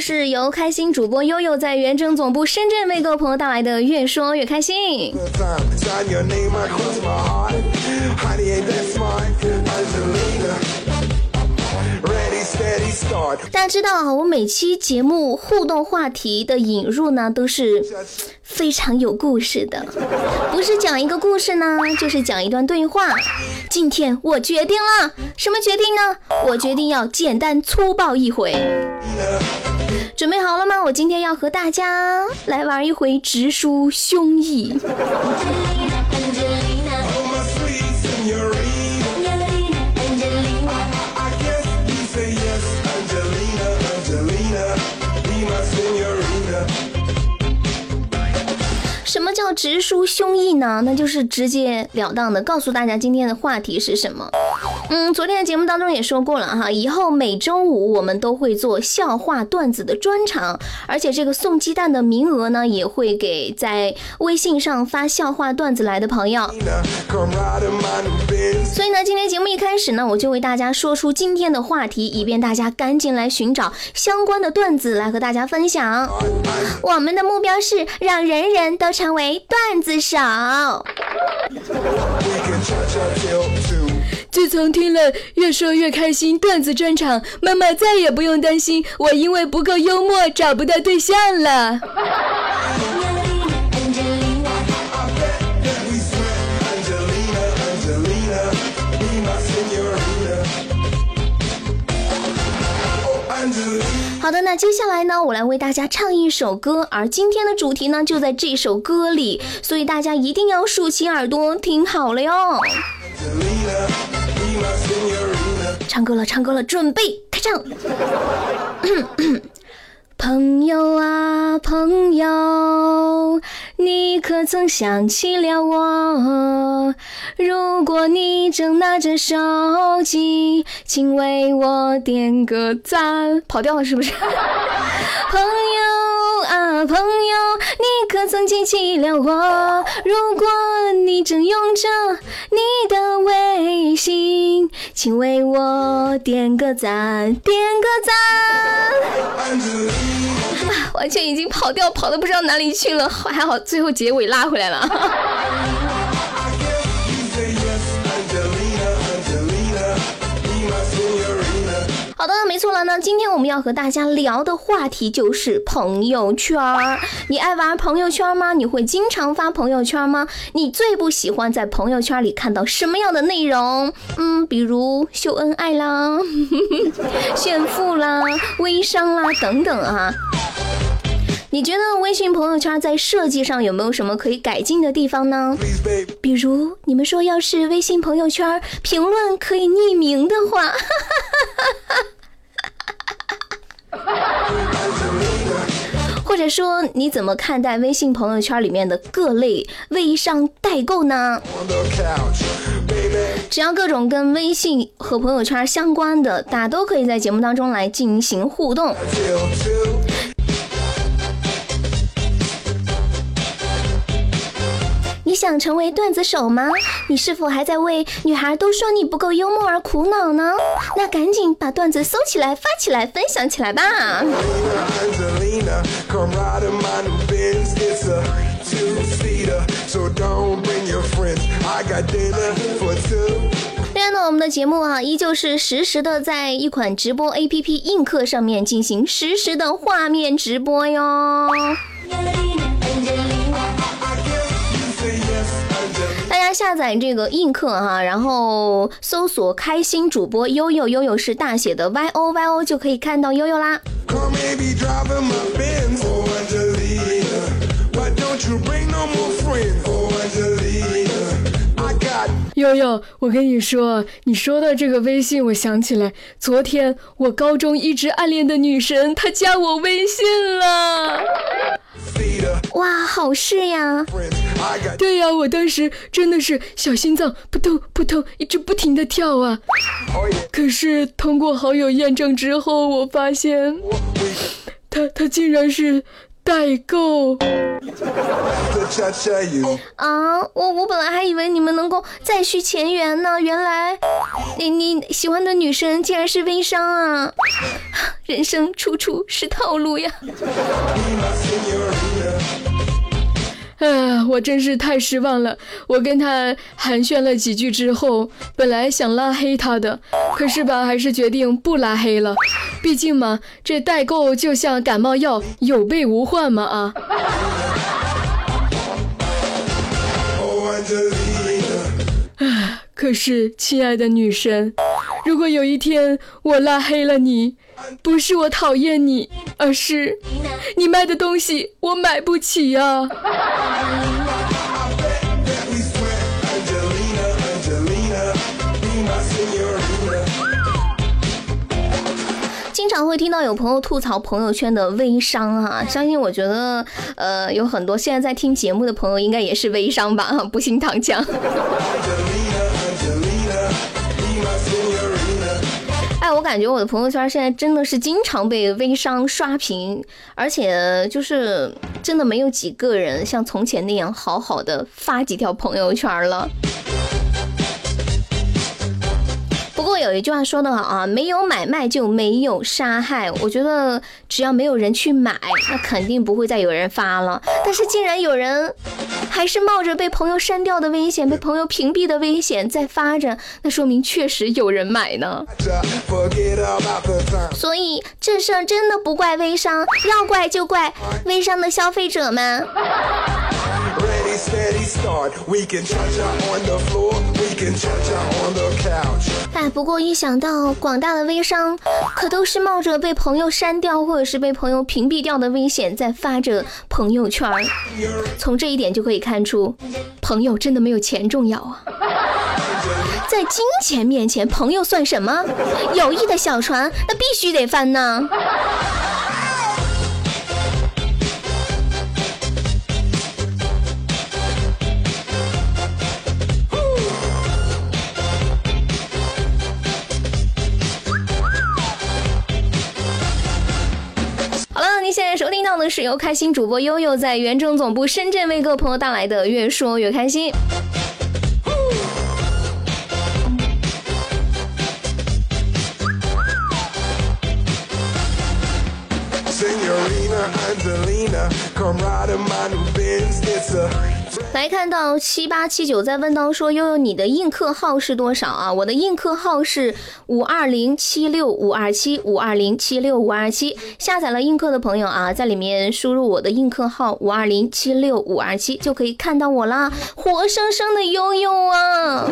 是由开心主播悠悠在原征总部深圳为各位朋友带来的《越说越开心》。大家知道啊，我每期节目互动话题的引入呢，都是非常有故事的，不是讲一个故事呢，就是讲一段对话。今天我决定了，什么决定呢？我决定要简单粗暴一回。准备好了吗？我今天要和大家来玩一回直抒胸臆。直抒胸臆呢？那就是直截了当的告诉大家今天的话题是什么。嗯，昨天的节目当中也说过了哈，以后每周五我们都会做笑话段子的专场，而且这个送鸡蛋的名额呢，也会给在微信上发笑话段子来的朋友。所以呢，今天节目一开始呢，我就为大家说出今天的话题，以便大家赶紧来寻找相关的段子来和大家分享。我们的目标是让人人都成为段子手。自从听了越说越开心段子专场，妈妈再也不用担心我因为不够幽默找不到对象了。好的，那接下来呢，我来为大家唱一首歌，而今天的主题呢就在这首歌里，所以大家一定要竖起耳朵听好了哟。唱歌了，唱歌了，准备开唱。朋友啊，朋友，你可曾想起了我？如果你正拿着手机，请为我点个赞。跑调了是不是？朋友啊，朋友，你可曾记起了我？如果你正用着你的微信，请为我点个赞，点个赞。完全已经跑掉，跑的不知道哪里去了，还好最后结尾拉回来了。好的，没错了那。今天我们要和大家聊的话题就是朋友圈儿。你爱玩朋友圈吗？你会经常发朋友圈吗？你最不喜欢在朋友圈里看到什么样的内容？嗯，比如秀恩爱啦、炫富啦、微商啦等等啊。你觉得微信朋友圈在设计上有没有什么可以改进的地方呢？比如你们说，要是微信朋友圈评论可以匿名的话，或者说你怎么看待微信朋友圈里面的各类微商代购呢？只要各种跟微信和朋友圈相关的，大家都可以在节目当中来进行互动。想成为段子手吗？你是否还在为女孩都说你不够幽默而苦恼呢？那赶紧把段子搜起来、发起来、分享起来吧！另外呢，我们的节目啊，依旧是实时的在一款直播 APP 映客上面进行实时的画面直播哟。下载这个映客哈，然后搜索“开心主播悠悠”，悠悠是大写的 Y O Y O，就可以看到悠悠啦。悠悠，我跟你说，你说到这个微信，我想起来，昨天我高中一直暗恋的女神，她加我微信了。哇，好事呀！对呀，我当时真的是小心脏扑通扑通一直不停的跳啊。可是通过好友验证之后，我发现，她她竟然是。代购啊！我我本来还以为你们能够再续前缘呢，原来你你喜欢的女生竟然是微商啊！人生处处是套路呀。啊，我真是太失望了。我跟他寒暄了几句之后，本来想拉黑他的，可是吧，还是决定不拉黑了。毕竟嘛，这代购就像感冒药，有备无患嘛啊。可是亲爱的女神，如果有一天我拉黑了你，不是我讨厌你，而是你卖的东西我买不起呀。经常会听到有朋友吐槽朋友圈的微商啊，相信我觉得，呃，有很多现在在听节目的朋友应该也是微商吧，不信躺枪。我感觉我的朋友圈现在真的是经常被微商刷屏，而且就是真的没有几个人像从前那样好好的发几条朋友圈了。不过有一句话说得好啊，没有买卖就没有杀害。我觉得只要没有人去买，那肯定不会再有人发了。但是竟然有人还是冒着被朋友删掉的危险、被朋友屏蔽的危险在发着，那说明确实有人买呢。所以这事儿真的不怪微商，要怪就怪微商的消费者们。哎，不过一想到广大的微商可都是冒着被朋友删掉或者是被朋友屏蔽掉的危险在发着朋友圈，从这一点就可以看出，朋友真的没有钱重要啊！在金钱面前，朋友算什么？友谊的小船那必须得翻呢。到的是由开心主播悠悠在原正总部深圳为各位朋友带来的《越说越开心》。来看到七八七九在问到说悠悠你的映客号是多少啊？我的映客号是五二零七六五二七五二零七六五二七。下载了映客的朋友啊，在里面输入我的映客号五二零七六五二七就可以看到我啦，活生生的悠悠啊！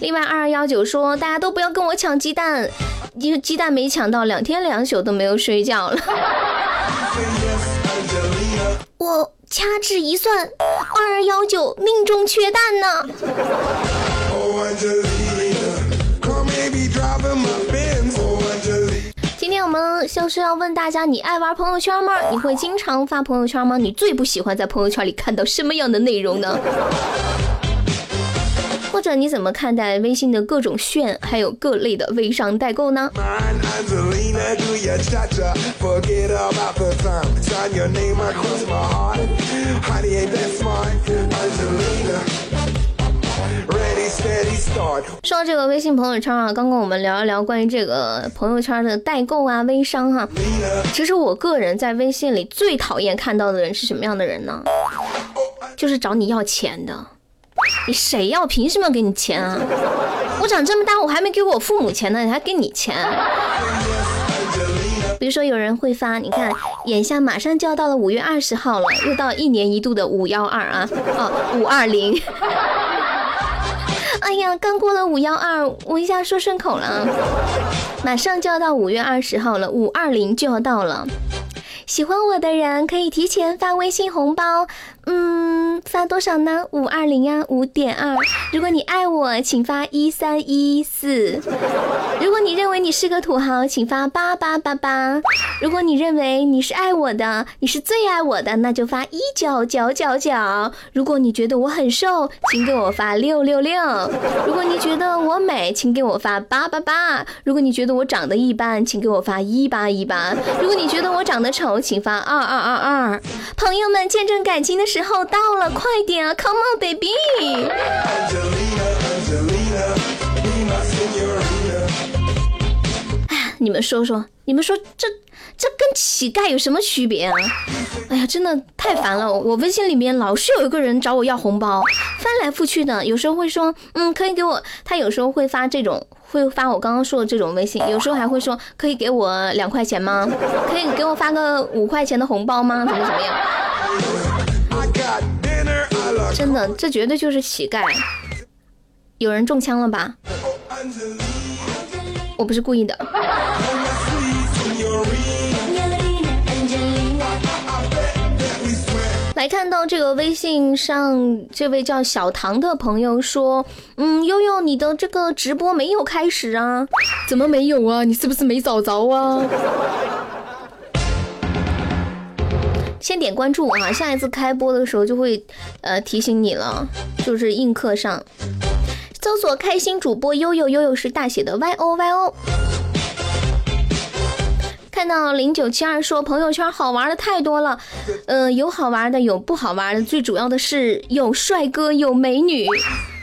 另外二二幺九说，大家都不要跟我抢鸡蛋，因为鸡蛋没抢到，两天两宿都没有睡觉了。我掐指一算，二二幺九命中缺蛋呢。今天我们就是要问大家，你爱玩朋友圈吗？你会经常发朋友圈吗？你最不喜欢在朋友圈里看到什么样的内容呢？或者你怎么看待微信的各种炫，还有各类的微商代购呢？说到这个微信朋友圈啊，刚刚我们聊一聊关于这个朋友圈的代购啊、微商哈。其实我个人在微信里最讨厌看到的人是什么样的人呢？就是找你要钱的。你谁要？凭什么要给你钱啊？我长这么大，我还没给我父母钱呢，你还给你钱？比如说有人会发，你看，眼下马上就要到了五月二十号了，又到一年一度的五幺二啊，哦，五二零。哎呀，刚过了五幺二，我一下说顺口了。马上就要到五月二十号了，五二零就要到了。喜欢我的人可以提前发微信红包。嗯，发多少呢？五二零啊，五点二。如果你爱我，请发一三一四。如果你认为你是个土豪，请发八八八八。如果你认为你是爱我的，你是最爱我的，那就发一九九九九。如果你觉得我很瘦，请给我发六六六。如果你觉得我美，请给我发八八八。如果你觉得我长得一般，请给我发一八一八。如果你觉得我长得丑，请发二二二二。朋友们，见证感情的时候到了，快点啊，Come on baby！哎，你们说说，你们说这这跟乞丐有什么区别啊？哎呀，真的太烦了！我微信里面老是有一个人找我要红包，翻来覆去的，有时候会说，嗯，可以给我，他有时候会发这种。会发我刚刚说的这种微信，有时候还会说可以给我两块钱吗？可以给我发个五块钱的红包吗？怎么怎么样？真的，这绝对就是乞丐。有人中枪了吧？我不是故意的。来看到这个微信上，这位叫小唐的朋友说：“嗯，悠悠，你的这个直播没有开始啊？怎么没有啊？你是不是没找着啊？先点关注啊，下一次开播的时候就会呃提醒你了，就是映客上搜索开心主播悠悠，悠悠是大写的 Y O Y O。”看到零九七二说朋友圈好玩的太多了，呃，有好玩的，有不好玩的，最主要的是有帅哥有美女。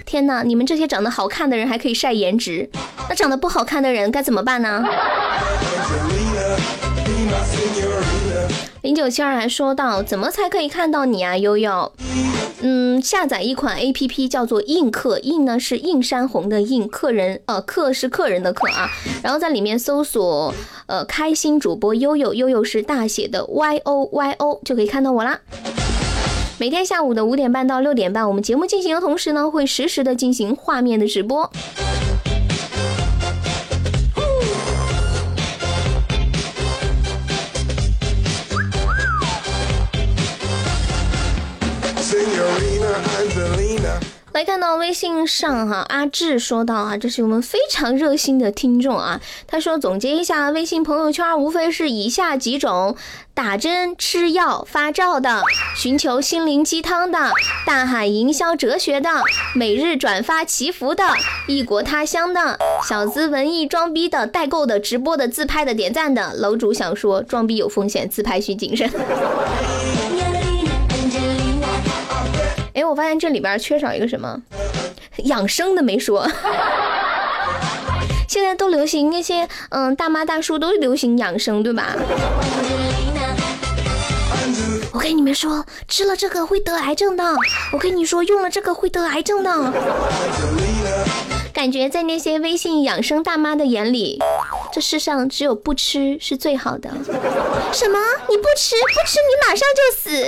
天哪，你们这些长得好看的人还可以晒颜值，那长得不好看的人该怎么办呢？零九七二还说到，怎么才可以看到你啊，悠悠？嗯，下载一款 A P P 叫做映客，映呢是映山红的映，客人呃客是客人的客啊，然后在里面搜索呃开心主播悠悠，悠悠是大写的 Y O Y O 就可以看到我啦。每天下午的五点半到六点半，我们节目进行的同时呢，会实时的进行画面的直播。来看到微信上哈，阿志说到啊，这是我们非常热心的听众啊。他说总结一下微信朋友圈，无非是以下几种：打针、吃药、发照的；寻求心灵鸡汤的；大喊营销哲学的；每日转发祈福的；异国他乡的；小资文艺装逼的；代购的、直播的、自拍的、点赞的。楼主想说，装逼有风险，自拍需谨慎。哎，我发现这里边缺少一个什么养生的没说。现在都流行那些，嗯，大妈大叔都流行养生，对吧？我跟你们说，吃了这个会得癌症的。我跟你说，用了这个会得癌症的。感觉在那些微信养生大妈的眼里，这世上只有不吃是最好的。什么？你不吃？不吃你马上就死？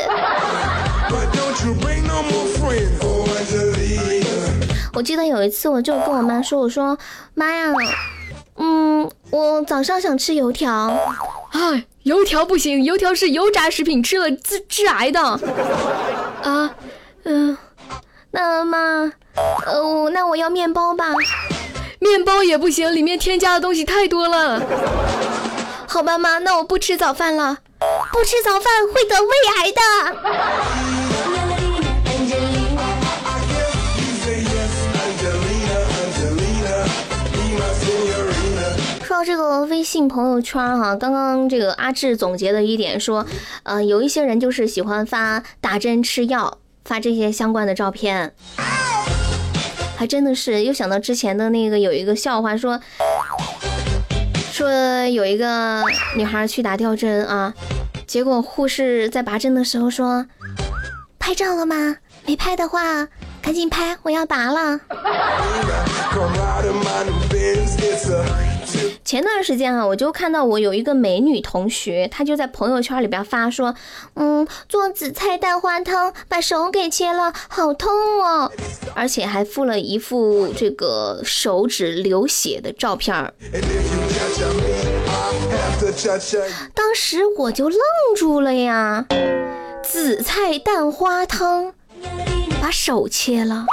我记得有一次，我就跟我妈说：“我说妈呀，嗯，我早上想吃油条，哎，油条不行，油条是油炸食品，吃了致致癌的。啊，嗯，那妈，呃，那我要面包吧，面包也不行，里面添加的东西太多了。好吧，妈，那我不吃早饭了，不吃早饭会得胃微信朋友圈哈，刚刚这个阿志总结的一点说，呃，有一些人就是喜欢发打针吃药，发这些相关的照片，还真的是又想到之前的那个有一个笑话，说说有一个女孩去打吊针啊，结果护士在拔针的时候说，拍照了吗？没拍的话，赶紧拍，我要拔了。前段时间啊，我就看到我有一个美女同学，她就在朋友圈里边发说，嗯，做紫菜蛋花汤，把手给切了，好痛哦，而且还附了一副这个手指流血的照片儿。当时我就愣住了呀，紫菜蛋花汤，把手切了，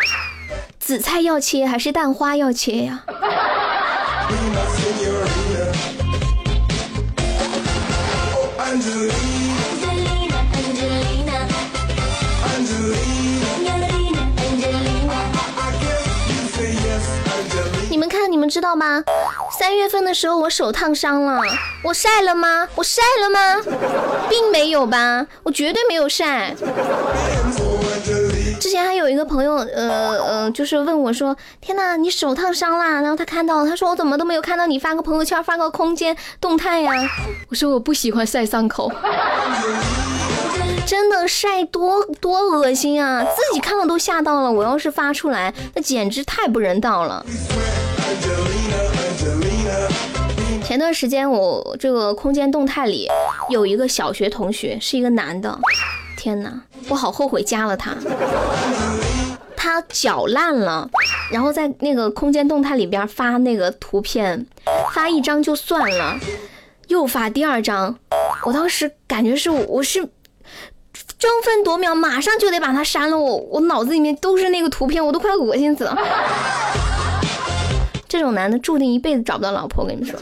紫菜要切还是蛋花要切呀？知道吗？三月份的时候我手烫伤了，我晒了吗？我晒了吗？并没有吧，我绝对没有晒。之前还有一个朋友，呃呃，就是问我说：“天呐，你手烫伤啦？”然后他看到，他说：“我怎么都没有看到你发个朋友圈，发个空间动态呀？”我说：“我不喜欢晒伤口，真的晒多多恶心啊！自己看了都吓到了。我要是发出来，那简直太不人道了。”前段时间我这个空间动态里有一个小学同学，是一个男的。天哪，我好后悔加了他。他脚烂了，然后在那个空间动态里边发那个图片，发一张就算了，又发第二张。我当时感觉是我是争分夺秒，马上就得把他删了。我我脑子里面都是那个图片，我都快恶心死了。这种男的注定一辈子找不到老婆，我跟你们说。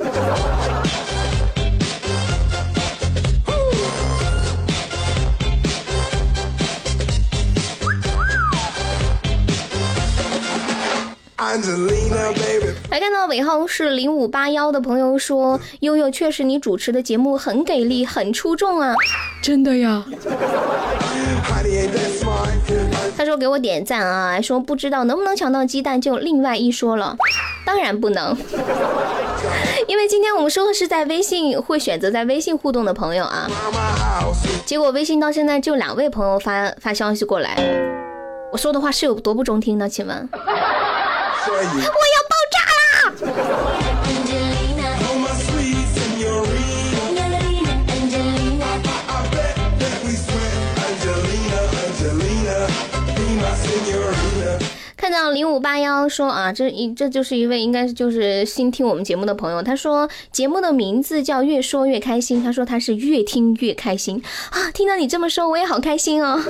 来看到尾号是零五八幺的朋友说：“悠悠，确实你主持的节目很给力，很出众啊！”真的呀。他说给我点赞啊，说不知道能不能抢到鸡蛋就另外一说了，当然不能，因为今天我们说的是在微信会选择在微信互动的朋友啊，结果微信到现在就两位朋友发发消息过来，我说的话是有多不中听呢？请问？我要爆炸啦！到零五八幺说啊，这一这就是一位应该就是新听我们节目的朋友，他说节目的名字叫越说越开心，他说他是越听越开心啊，听到你这么说我也好开心哦。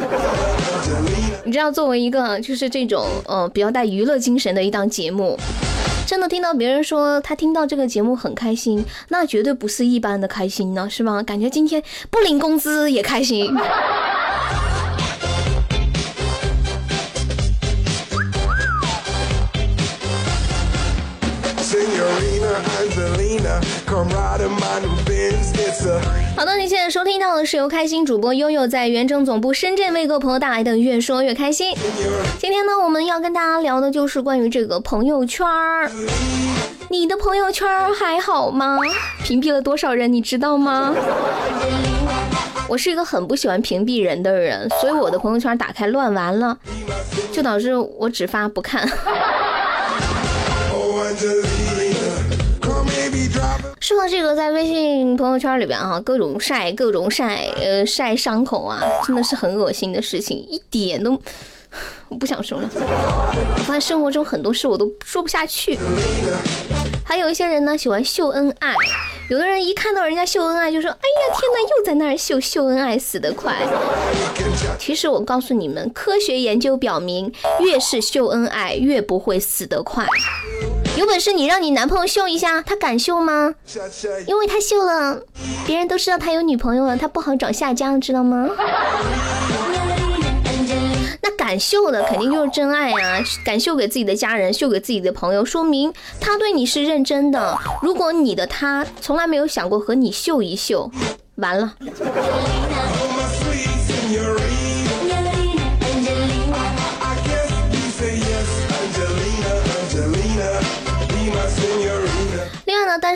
你知道，作为一个就是这种呃比较带娱乐精神的一档节目，真的听到别人说他听到这个节目很开心，那绝对不是一般的开心呢，是吗？感觉今天不领工资也开心。好的，你现在收听到的是由开心主播悠悠在原正总部深圳为各位朋友带来的《越说越开心》。今天呢，我们要跟大家聊的就是关于这个朋友圈儿。你的朋友圈还好吗？屏蔽了多少人，你知道吗？我是一个很不喜欢屏蔽人的人，所以我的朋友圈打开乱完了，就导致我只发不看。说到这个，在微信朋友圈里边啊，各种晒，各种晒，呃，晒伤口啊，真的是很恶心的事情，一点都 我不想说了。我发现生活中很多事我都说不下去。还有一些人呢，喜欢秀恩爱，有的人一看到人家秀恩爱，就说：“哎呀，天哪，又在那儿秀秀恩爱，死得快。”其实我告诉你们，科学研究表明，越是秀恩爱，越不会死得快。有本事你让你男朋友秀一下，他敢秀吗？因为他秀了，别人都知道他有女朋友了，他不好找下家，知道吗？那敢秀的肯定就是真爱啊！敢秀给自己的家人，秀给自己的朋友，说明他对你是认真的。如果你的他从来没有想过和你秀一秀，完了。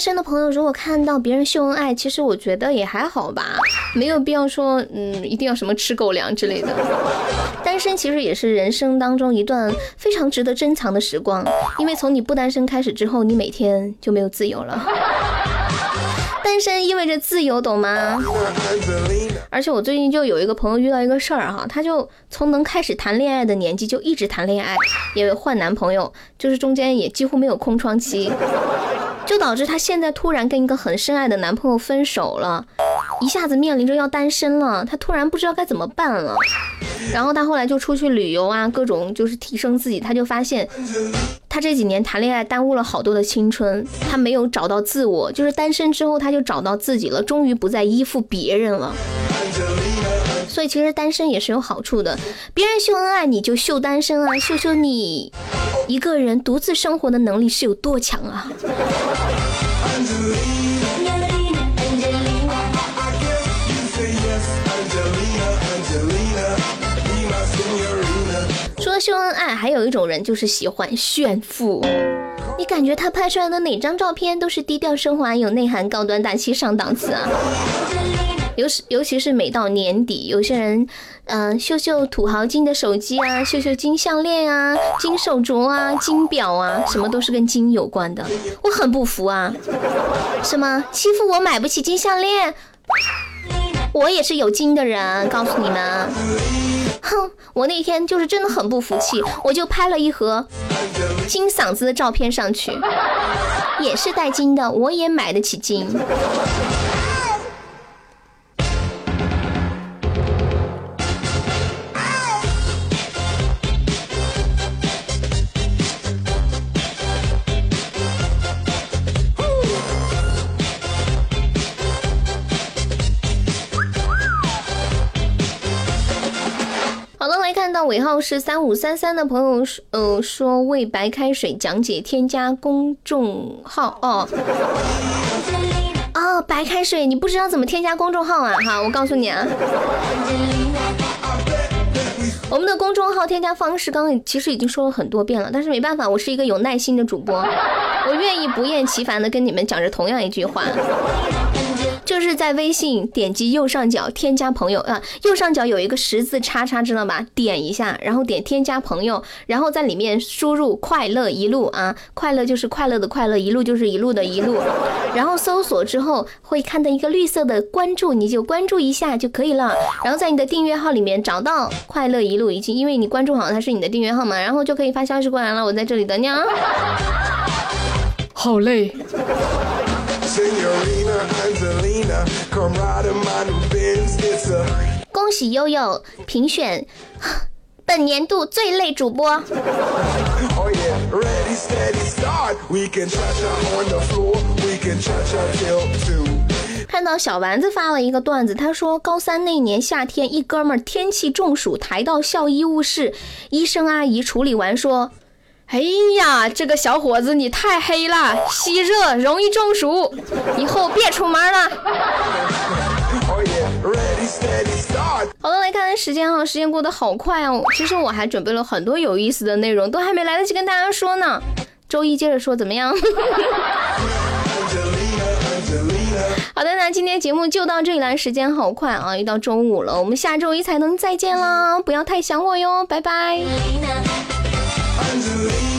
单身的朋友，如果看到别人秀恩爱，其实我觉得也还好吧，没有必要说，嗯，一定要什么吃狗粮之类的。单身其实也是人生当中一段非常值得珍藏的时光，因为从你不单身开始之后，你每天就没有自由了。单身意味着自由，懂吗？而且我最近就有一个朋友遇到一个事儿哈，他就从能开始谈恋爱的年纪就一直谈恋爱，也换男朋友，就是中间也几乎没有空窗期。就导致她现在突然跟一个很深爱的男朋友分手了，一下子面临着要单身了，她突然不知道该怎么办了。然后她后来就出去旅游啊，各种就是提升自己。她就发现，她这几年谈恋爱耽误了好多的青春，她没有找到自我。就是单身之后，她就找到自己了，终于不再依附别人了。所以其实单身也是有好处的，别人秀恩爱你就秀单身啊，秀秀你一个人独自生活的能力是有多强啊！除了秀恩爱，还有一种人就是喜欢炫富，你感觉他拍出来的哪张照片都是低调奢华有内涵、高端大气上档次啊！尤其尤其是每到年底，有些人，嗯，秀秀土豪金的手机啊，秀秀金项链啊，金手镯啊，金表啊，什么都是跟金有关的。我很不服啊！什么欺负我买不起金项链？我也是有金的人，告诉你们。哼，我那天就是真的很不服气，我就拍了一盒金嗓子的照片上去，也是带金的，我也买得起金。尾号是三五三三的朋友说，呃，说为白开水讲解添加公众号哦，哦，白开水，你不知道怎么添加公众号啊？哈，我告诉你啊，我们的公众号添加方式刚刚其实已经说了很多遍了，但是没办法，我是一个有耐心的主播，我愿意不厌其烦的跟你们讲着同样一句话。就是在微信点击右上角添加朋友啊，右上角有一个十字叉叉，知道吧？点一下，然后点添加朋友，然后在里面输入快乐一路啊，快乐就是快乐的快乐，一路就是一路的一路，然后搜索之后会看到一个绿色的关注，你就关注一下就可以了。然后在你的订阅号里面找到快乐一路，已经因为你关注好它是你的订阅号嘛，然后就可以发消息过来了，我在这里等你啊。好累。恭喜悠悠评选 本年度最累主播。看到小丸子发了一个段子，他说高三那年夏天，一哥们儿天气中暑，抬到校医务室，医生阿姨处理完说。哎呀，这个小伙子你太黑了，吸热容易中暑，以后别出门了。好了，来看看时间哈，时间过得好快哦。其实我还准备了很多有意思的内容，都还没来得及跟大家说呢。周一接着说怎么样？好的，那今天节目就到这里了，时间好快啊，又到周五了，我们下周一才能再见啦，不要太想我哟，拜拜。under